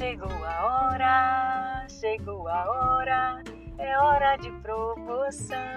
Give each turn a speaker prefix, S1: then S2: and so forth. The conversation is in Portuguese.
S1: Chegou a hora, chegou a hora, é hora de promoção.